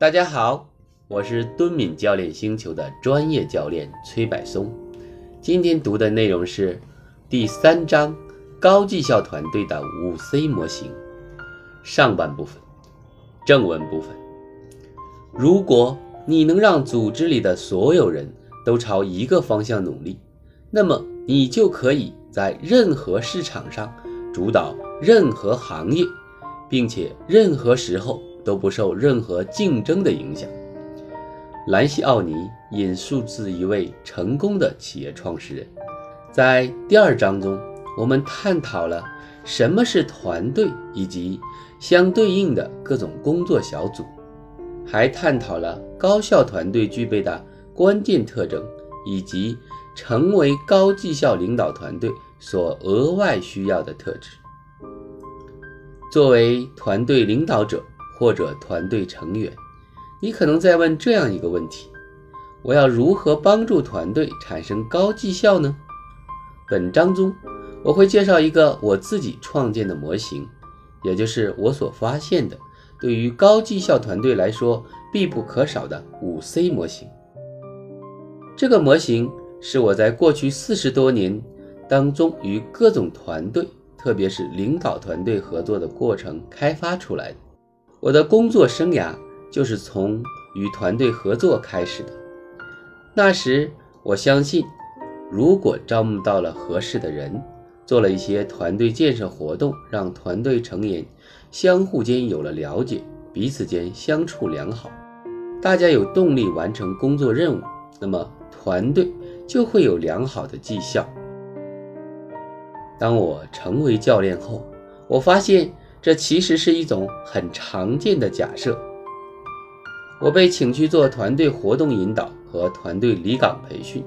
大家好，我是敦敏教练星球的专业教练崔柏松。今天读的内容是第三章高绩效团队的五 C 模型上半部分正文部分。如果你能让组织里的所有人都朝一个方向努力，那么你就可以在任何市场上主导任何行业，并且任何时候。都不受任何竞争的影响。兰西·奥尼引述自一位成功的企业创始人。在第二章中，我们探讨了什么是团队以及相对应的各种工作小组，还探讨了高效团队具备的关键特征以及成为高绩效领导团队所额外需要的特质。作为团队领导者。或者团队成员，你可能在问这样一个问题：我要如何帮助团队产生高绩效呢？本章中我会介绍一个我自己创建的模型，也就是我所发现的对于高绩效团队来说必不可少的五 C 模型。这个模型是我在过去四十多年当中与各种团队，特别是领导团队合作的过程开发出来的。我的工作生涯就是从与团队合作开始的。那时，我相信，如果招募到了合适的人，做了一些团队建设活动，让团队成员相互间有了了解，彼此间相处良好，大家有动力完成工作任务，那么团队就会有良好的绩效。当我成为教练后，我发现。这其实是一种很常见的假设。我被请去做团队活动引导和团队离岗培训，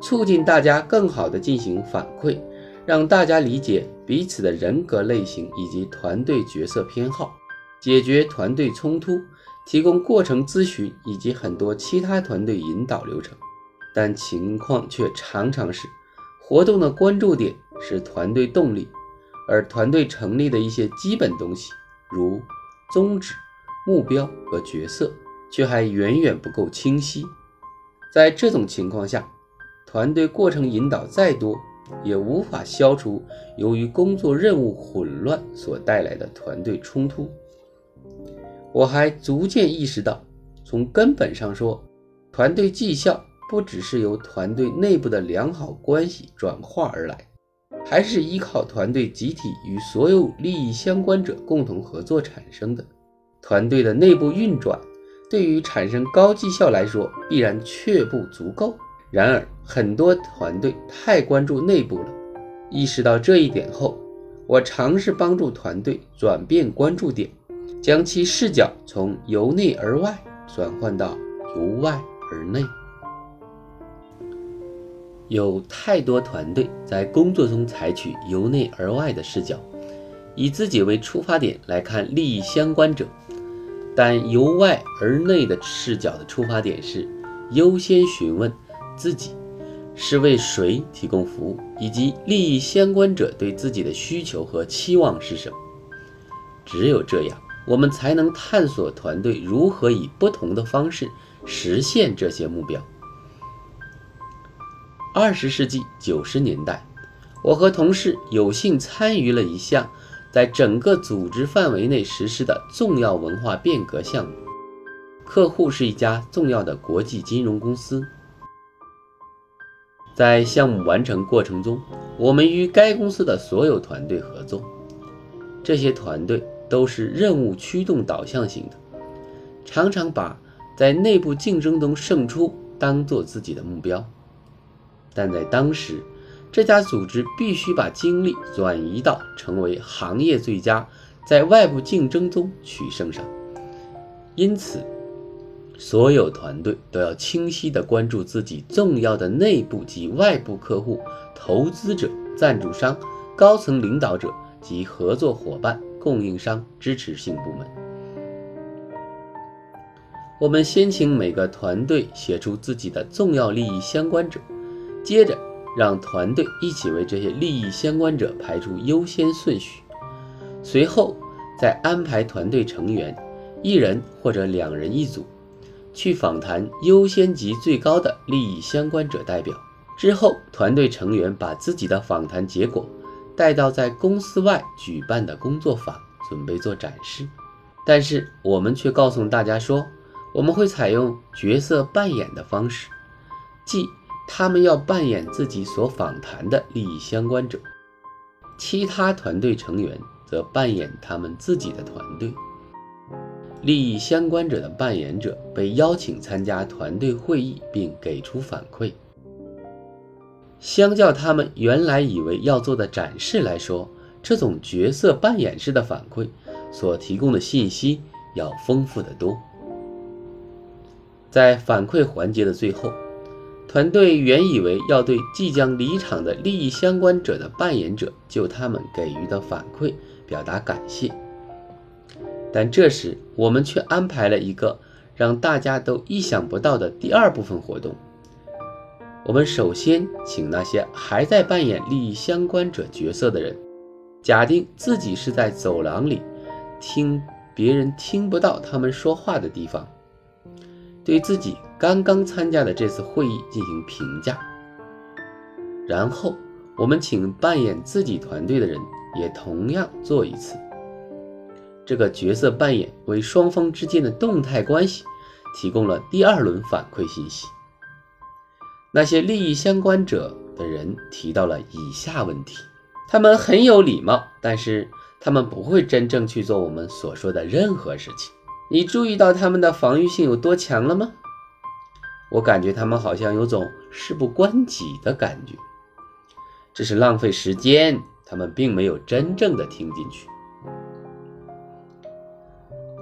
促进大家更好地进行反馈，让大家理解彼此的人格类型以及团队角色偏好，解决团队冲突，提供过程咨询以及很多其他团队引导流程。但情况却常常是，活动的关注点是团队动力。而团队成立的一些基本东西，如宗旨、目标和角色，却还远远不够清晰。在这种情况下，团队过程引导再多，也无法消除由于工作任务混乱所带来的团队冲突。我还逐渐意识到，从根本上说，团队绩效不只是由团队内部的良好关系转化而来。还是依靠团队集体与所有利益相关者共同合作产生的。团队的内部运转对于产生高绩效来说必然却不足够。然而，很多团队太关注内部了。意识到这一点后，我尝试帮助团队转变关注点，将其视角从由内而外转换到由外而内。有太多团队在工作中采取由内而外的视角，以自己为出发点来看利益相关者，但由外而内的视角的出发点是优先询问自己是为谁提供服务，以及利益相关者对自己的需求和期望是什么。只有这样，我们才能探索团队如何以不同的方式实现这些目标。二十世纪九十年代，我和同事有幸参与了一项在整个组织范围内实施的重要文化变革项目。客户是一家重要的国际金融公司。在项目完成过程中，我们与该公司的所有团队合作。这些团队都是任务驱动导向型的，常常把在内部竞争中胜出当做自己的目标。但在当时，这家组织必须把精力转移到成为行业最佳，在外部竞争中取胜上。因此，所有团队都要清晰地关注自己重要的内部及外部客户、投资者、赞助商、高层领导者及合作伙伴、供应商、支持性部门。我们先请每个团队写出自己的重要利益相关者。接着，让团队一起为这些利益相关者排出优先顺序。随后，再安排团队成员一人或者两人一组，去访谈优先级最高的利益相关者代表。之后，团队成员把自己的访谈结果带到在公司外举办的工作坊，准备做展示。但是我们却告诉大家说，我们会采用角色扮演的方式，即他们要扮演自己所访谈的利益相关者，其他团队成员则扮演他们自己的团队。利益相关者的扮演者被邀请参加团队会议，并给出反馈。相较他们原来以为要做的展示来说，这种角色扮演式的反馈所提供的信息要丰富得多。在反馈环节的最后，团队原以为要对即将离场的利益相关者的扮演者就他们给予的反馈表达感谢，但这时我们却安排了一个让大家都意想不到的第二部分活动。我们首先请那些还在扮演利益相关者角色的人，假定自己是在走廊里，听别人听不到他们说话的地方，对自己刚刚参加的这次会议进行评价。然后，我们请扮演自己团队的人也同样做一次。这个角色扮演为双方之间的动态关系提供了第二轮反馈信息。那些利益相关者的人提到了以下问题：他们很有礼貌，但是他们不会真正去做我们所说的任何事情。你注意到他们的防御性有多强了吗？我感觉他们好像有种事不关己的感觉，这是浪费时间。他们并没有真正的听进去。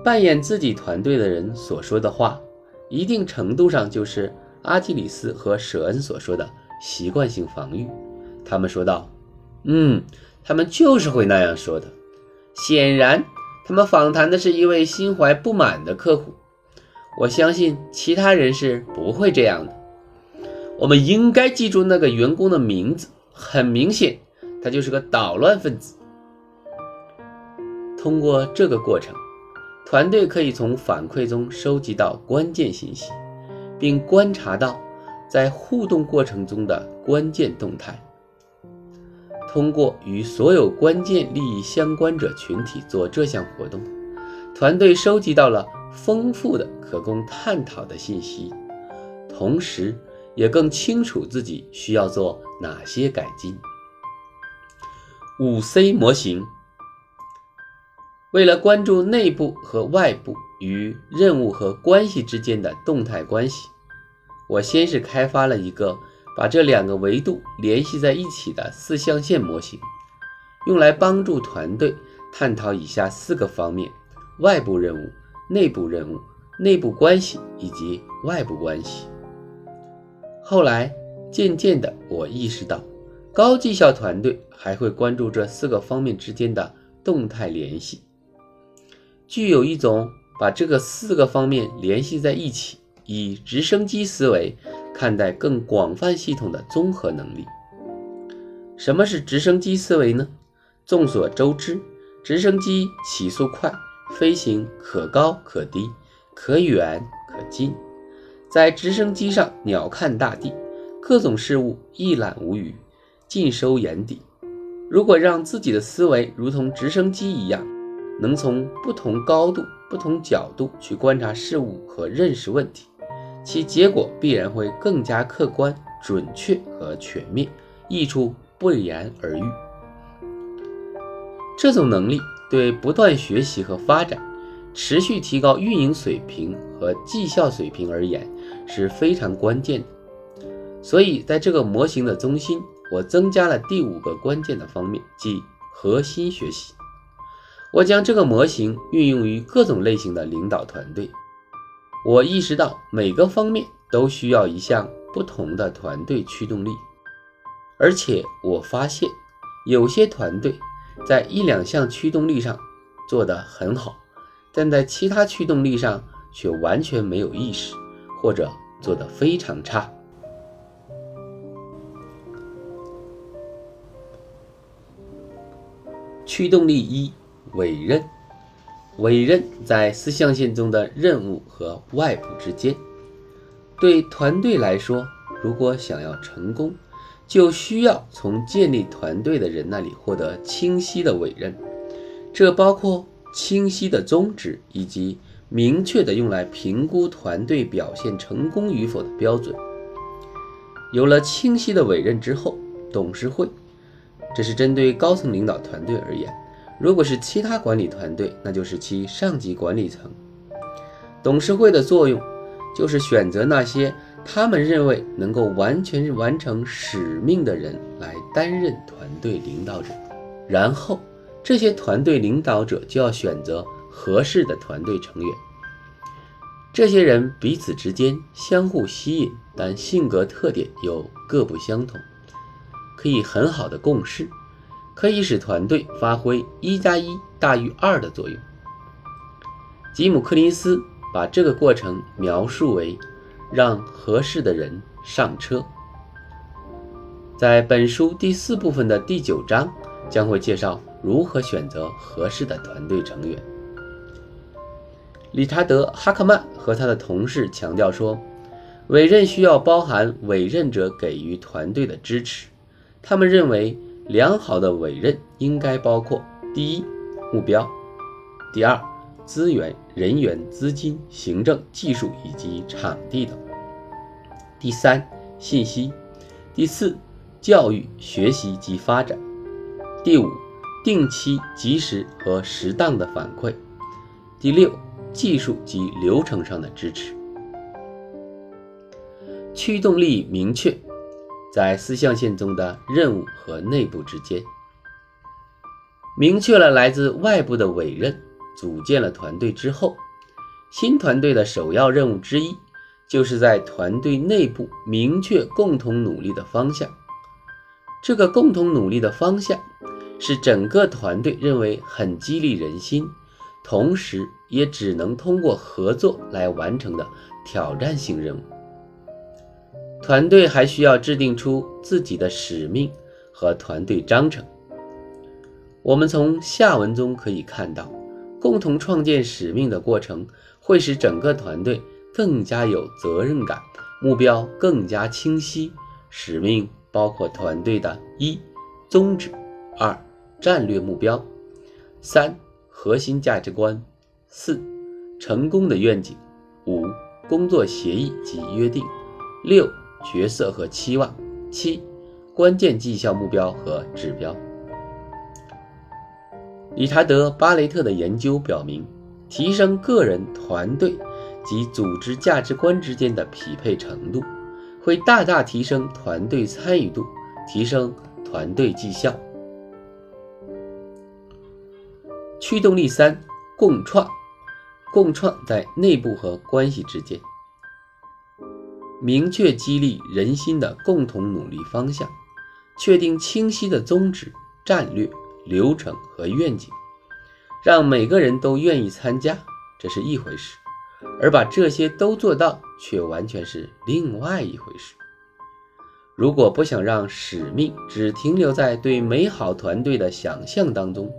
扮演自己团队的人所说的话，一定程度上就是。阿基里斯和舍恩所说的习惯性防御，他们说道：“嗯，他们就是会那样说的。显然，他们访谈的是一位心怀不满的客户。我相信其他人是不会这样的。我们应该记住那个员工的名字。很明显，他就是个捣乱分子。通过这个过程，团队可以从反馈中收集到关键信息。”并观察到在互动过程中的关键动态。通过与所有关键利益相关者群体做这项活动，团队收集到了丰富的可供探讨的信息，同时也更清楚自己需要做哪些改进。五 C 模型为了关注内部和外部。与任务和关系之间的动态关系，我先是开发了一个把这两个维度联系在一起的四象限模型，用来帮助团队探讨以下四个方面：外部任务、内部任务、内部关系以及外部关系。后来，渐渐的，我意识到，高绩效团队还会关注这四个方面之间的动态联系，具有一种。把这个四个方面联系在一起，以直升机思维看待更广泛系统的综合能力。什么是直升机思维呢？众所周知，直升机起速快，飞行可高可低，可远可近。在直升机上，鸟瞰大地，各种事物一览无余，尽收眼底。如果让自己的思维如同直升机一样，能从不同高度。不同角度去观察事物和认识问题，其结果必然会更加客观、准确和全面，益处不言而喻。这种能力对不断学习和发展、持续提高运营水平和绩效水平而言是非常关键的。所以，在这个模型的中心，我增加了第五个关键的方面，即核心学习。我将这个模型运用于各种类型的领导团队。我意识到每个方面都需要一项不同的团队驱动力，而且我发现有些团队在一两项驱动力上做得很好，但在其他驱动力上却完全没有意识，或者做得非常差。驱动力一。委任委任在四象限中的任务和外部之间。对团队来说，如果想要成功，就需要从建立团队的人那里获得清晰的委任，这包括清晰的宗旨以及明确的用来评估团队表现成功与否的标准。有了清晰的委任之后，董事会，这是针对高层领导团队而言；如果是其他管理团队，那就是其上级管理层。董事会的作用就是选择那些。他们认为能够完全完成使命的人来担任团队领导者，然后这些团队领导者就要选择合适的团队成员。这些人彼此之间相互吸引，但性格特点又各不相同，可以很好的共事，可以使团队发挥一加一大于二的作用。吉姆·柯林斯把这个过程描述为。让合适的人上车。在本书第四部分的第九章，将会介绍如何选择合适的团队成员。理查德·哈克曼和他的同事强调说，委任需要包含委任者给予团队的支持。他们认为，良好的委任应该包括：第一，目标；第二，资源、人员、资金、行政、技术以及场地等。第三，信息；第四，教育、学习及发展；第五，定期、及时和适当的反馈；第六，技术及流程上的支持。驱动力明确，在四象限中的任务和内部之间，明确了来自外部的委任。组建了团队之后，新团队的首要任务之一，就是在团队内部明确共同努力的方向。这个共同努力的方向，是整个团队认为很激励人心，同时也只能通过合作来完成的挑战性任务。团队还需要制定出自己的使命和团队章程。我们从下文中可以看到。共同创建使命的过程，会使整个团队更加有责任感，目标更加清晰。使命包括团队的一宗旨、二战略目标、三核心价值观、四成功的愿景、五工作协议及约定、六角色和期望、七关键绩效目标和指标。理查德·巴雷特的研究表明，提升个人、团队及组织价值观之间的匹配程度，会大大提升团队参与度，提升团队绩效。驱动力三：共创。共创在内部和关系之间，明确激励人心的共同努力方向，确定清晰的宗旨、战略。流程和愿景，让每个人都愿意参加，这是一回事；而把这些都做到，却完全是另外一回事。如果不想让使命只停留在对美好团队的想象当中，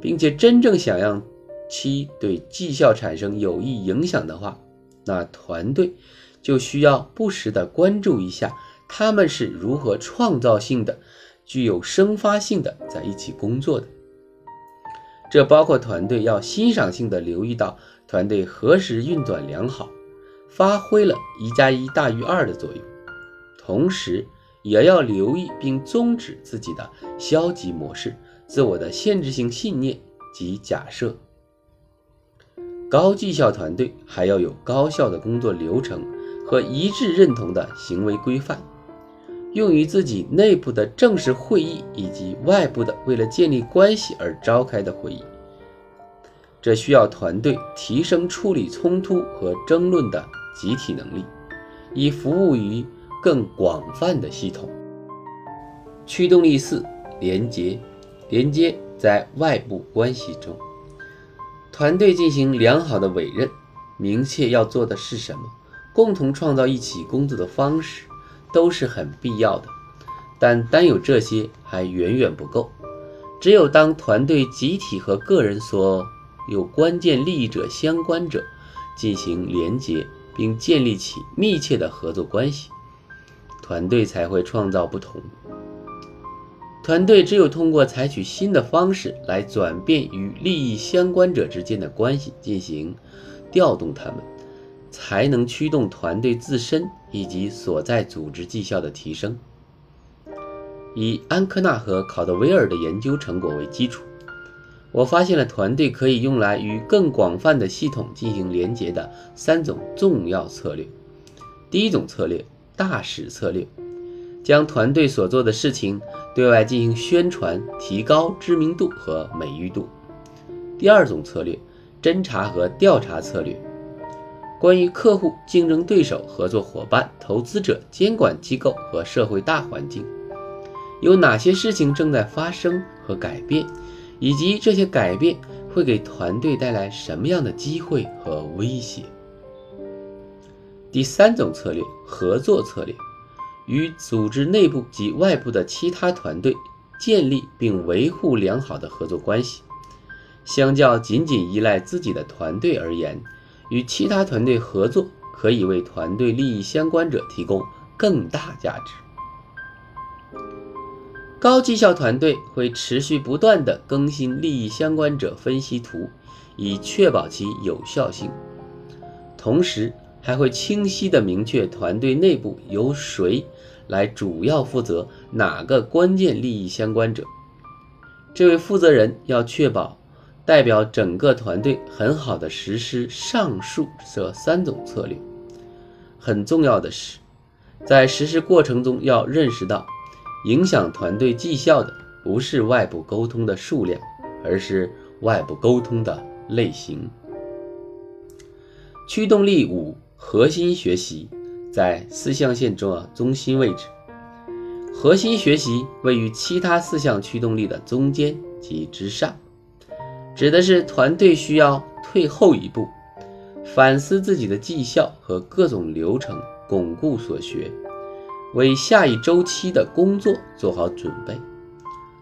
并且真正想让其对绩效产生有益影响的话，那团队就需要不时的关注一下他们是如何创造性的。具有生发性的在一起工作的，这包括团队要欣赏性的留意到团队何时运转良好，发挥了一加一大于二的作用，同时也要留意并终止自己的消极模式、自我的限制性信念及假设。高绩效团队还要有高效的工作流程和一致认同的行为规范。用于自己内部的正式会议，以及外部的为了建立关系而召开的会议。这需要团队提升处理冲突和争论的集体能力，以服务于更广泛的系统。驱动力四：连接。连接在外部关系中，团队进行良好的委任，明确要做的是什么，共同创造一起工作的方式。都是很必要的，但单有这些还远远不够。只有当团队集体和个人所有关键利益者相关者进行连结，并建立起密切的合作关系，团队才会创造不同。团队只有通过采取新的方式来转变与利益相关者之间的关系，进行调动他们，才能驱动团队自身以及所在组织绩效的提升。以安科纳和考德威尔的研究成果为基础，我发现了团队可以用来与更广泛的系统进行连接的三种重要策略。第一种策略，大使策略。将团队所做的事情对外进行宣传，提高知名度和美誉度。第二种策略，侦查和调查策略，关于客户、竞争对手、合作伙伴、投资者、监管机构和社会大环境，有哪些事情正在发生和改变，以及这些改变会给团队带来什么样的机会和威胁。第三种策略，合作策略。与组织内部及外部的其他团队建立并维护良好的合作关系。相较仅仅依赖自己的团队而言，与其他团队合作可以为团队利益相关者提供更大价值。高绩效团队会持续不断地更新利益相关者分析图，以确保其有效性。同时，还会清晰地明确团队内部由谁来主要负责哪个关键利益相关者。这位负责人要确保代表整个团队很好地实施上述这三种策略。很重要的是，在实施过程中要认识到，影响团队绩效的不是外部沟通的数量，而是外部沟通的类型。驱动力五。核心学习在四象限中啊中心位置，核心学习位于其他四项驱动力的中间及之上，指的是团队需要退后一步，反思自己的绩效和各种流程，巩固所学，为下一周期的工作做好准备。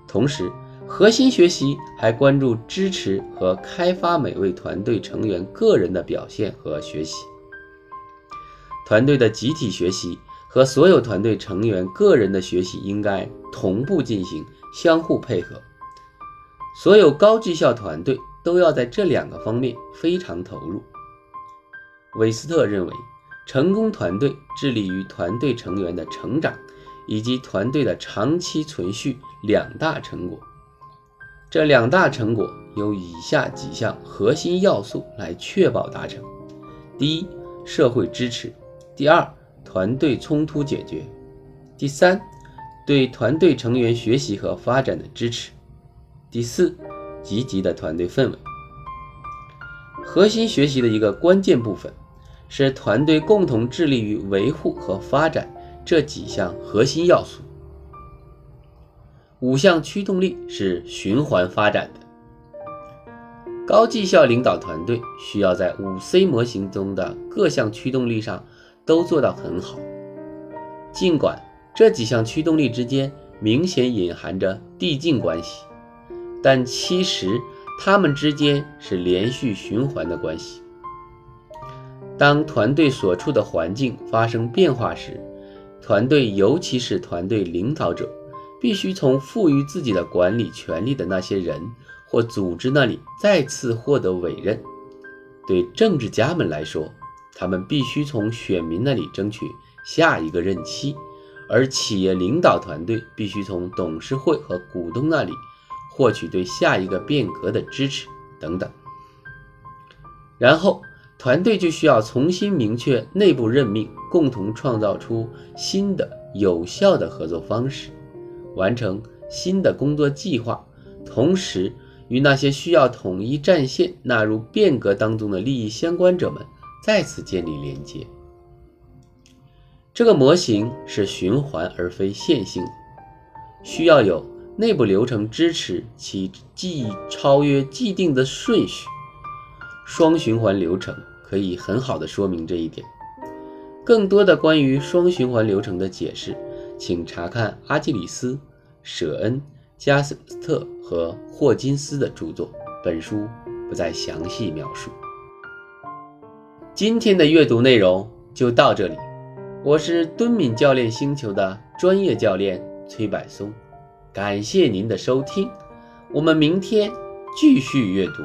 同时，核心学习还关注支持和开发每位团队成员个人的表现和学习。团队的集体学习和所有团队成员个人的学习应该同步进行，相互配合。所有高绩效团队都要在这两个方面非常投入。韦斯特认为，成功团队致力于团队成员的成长以及团队的长期存续两大成果。这两大成果由以下几项核心要素来确保达成：第一，社会支持。第二，团队冲突解决；第三，对团队成员学习和发展的支持；第四，积极的团队氛围。核心学习的一个关键部分是团队共同致力于维护和发展这几项核心要素。五项驱动力是循环发展的。高绩效领导团队需要在五 C 模型中的各项驱动力上。都做到很好，尽管这几项驱动力之间明显隐含着递进关系，但其实它们之间是连续循环的关系。当团队所处的环境发生变化时，团队尤其是团队领导者，必须从赋予自己的管理权力的那些人或组织那里再次获得委任。对政治家们来说，他们必须从选民那里争取下一个任期，而企业领导团队必须从董事会和股东那里获取对下一个变革的支持等等。然后，团队就需要重新明确内部任命，共同创造出新的有效的合作方式，完成新的工作计划，同时与那些需要统一战线、纳入变革当中的利益相关者们。再次建立连接。这个模型是循环而非线性，需要有内部流程支持其既超越既定的顺序。双循环流程可以很好的说明这一点。更多的关于双循环流程的解释，请查看阿基里斯、舍恩、加斯特和霍金斯的著作。本书不再详细描述。今天的阅读内容就到这里，我是敦敏教练星球的专业教练崔柏松，感谢您的收听，我们明天继续阅读。